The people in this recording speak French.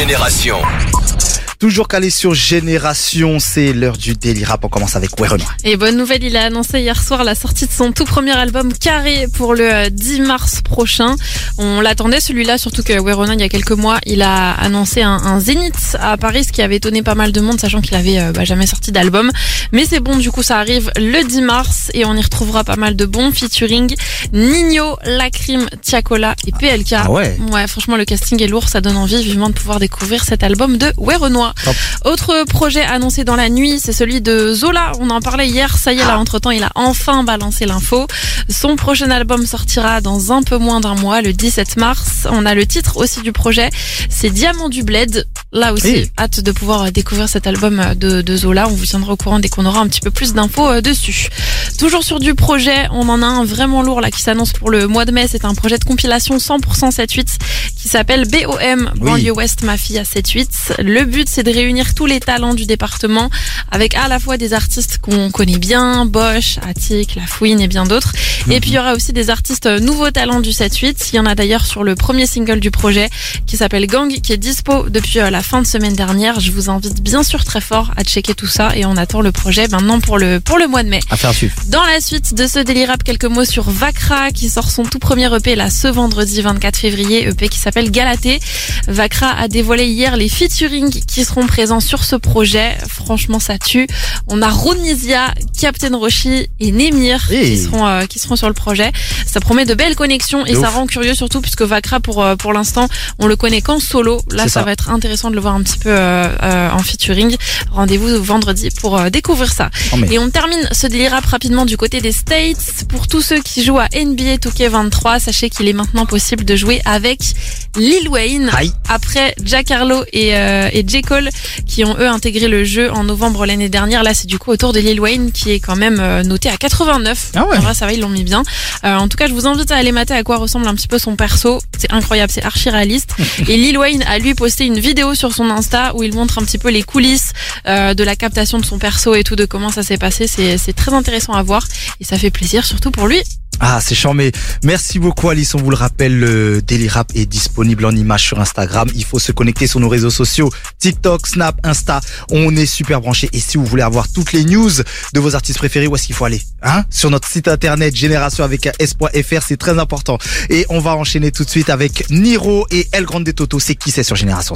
Génération. Toujours calé sur Génération, c'est l'heure du Daily Rap. On commence avec Renoir. Et bonne nouvelle, il a annoncé hier soir la sortie de son tout premier album Carré pour le euh, 10 mars prochain. On l'attendait celui-là, surtout que Weronin, il y a quelques mois, il a annoncé un, un Zénith à Paris, ce qui avait étonné pas mal de monde, sachant qu'il avait euh, bah, jamais sorti d'album. Mais c'est bon, du coup, ça arrive le 10 mars et on y retrouvera pas mal de bons featuring. Nino, Lacrim, Tiakola et PLK. Ah ouais Ouais, franchement, le casting est lourd, ça donne envie vivement de pouvoir découvrir cet album de Ouais Autre projet annoncé dans la nuit, c'est celui de Zola. On en parlait hier, ça y est, là, entre temps, il a enfin balancé l'info. Son prochain album sortira dans un peu moins d'un mois, le 17 mars. On a le titre aussi du projet, c'est Diamant du Bled. Là aussi, Hey. hâte de pouvoir découvrir cet album de, de Zola. On vous tiendra au courant dès qu'on aura un petit peu plus d'infos euh, dessus. Toujours sur du projet, on en a un vraiment lourd là qui s'annonce pour le mois de mai. C'est un projet de compilation 100% 7-8 qui s'appelle BOM. Banlieue Ouest Mafia 7-8. Le but, c'est de réunir tous les talents du département avec à la fois des artistes qu'on connaît bien, Bosch, Attic, La Fouine et bien d'autres. Et puis il y aura aussi des artistes euh, nouveaux talents du 7-8. Il y en a d'ailleurs sur le premier single du projet qui s'appelle Gang, qui est dispo depuis euh, la fin de semaine dernière. Je vous invite bien sûr très fort à checker tout ça et on attend le projet maintenant pour le, pour le mois de mai. À suivre. Dans la suite de ce Rap, quelques mots sur Vakra qui sort son tout premier EP là ce vendredi 24 février, EP qui s'appelle Galaté. Vakra a dévoilé hier les featuring qui seront présents sur ce projet. Franchement, ça tue. On a Ronisia, Captain Roshi et Nemir Hey. qui seront euh, qui seront sur le projet. Ça promet de belles connexions et De ça ouf. rend curieux surtout puisque Vakra pour euh, pour l'instant on le connaît qu'en solo. Là, ça. va être intéressant de le voir un petit peu euh, euh, en featuring. Rendez-vous vendredi pour euh, découvrir ça. Oh, mais- Et on termine ce rap rapidement du côté des States. Pour tous ceux qui jouent à NBA 2K23, sachez qu'il est maintenant possible de jouer avec Lil Wayne. Après Jack Harlow et, euh, et J. Cole qui ont eux intégré le jeu en novembre l'année dernière. Là, c'est du coup au tour de Lil Wayne qui est quand même noté à 89. Ah ouais. Vrai, ça va, ils l'ont mis bien. Euh, en tout cas, je vous invite à aller mater à quoi ressemble un petit peu son perso. C'est incroyable, c'est archi réaliste. et Lil Wayne a lui posté une vidéo sur son Insta où il montre un petit peu les coulisses euh, de la captation de son perso et tout, de comment ça s'est passé. C'est très intéressant à voir et ça fait plaisir, surtout pour lui. Ah, c'est charmé. Merci beaucoup, Alice. On vous le rappelle, le Daily Rap est disponible en image sur Instagram. Il faut se connecter sur nos réseaux sociaux. TikTok, Snap, Insta. On est super branchés. Et si vous voulez avoir toutes les news de vos artistes préférés, où est-ce qu'il faut aller? Hein? Sur notre site internet, génération avec s.fr. C'est très important. Et on va enchaîner tout de suite avec Niro et El Grande Toto. C'est qui c'est sur Génération?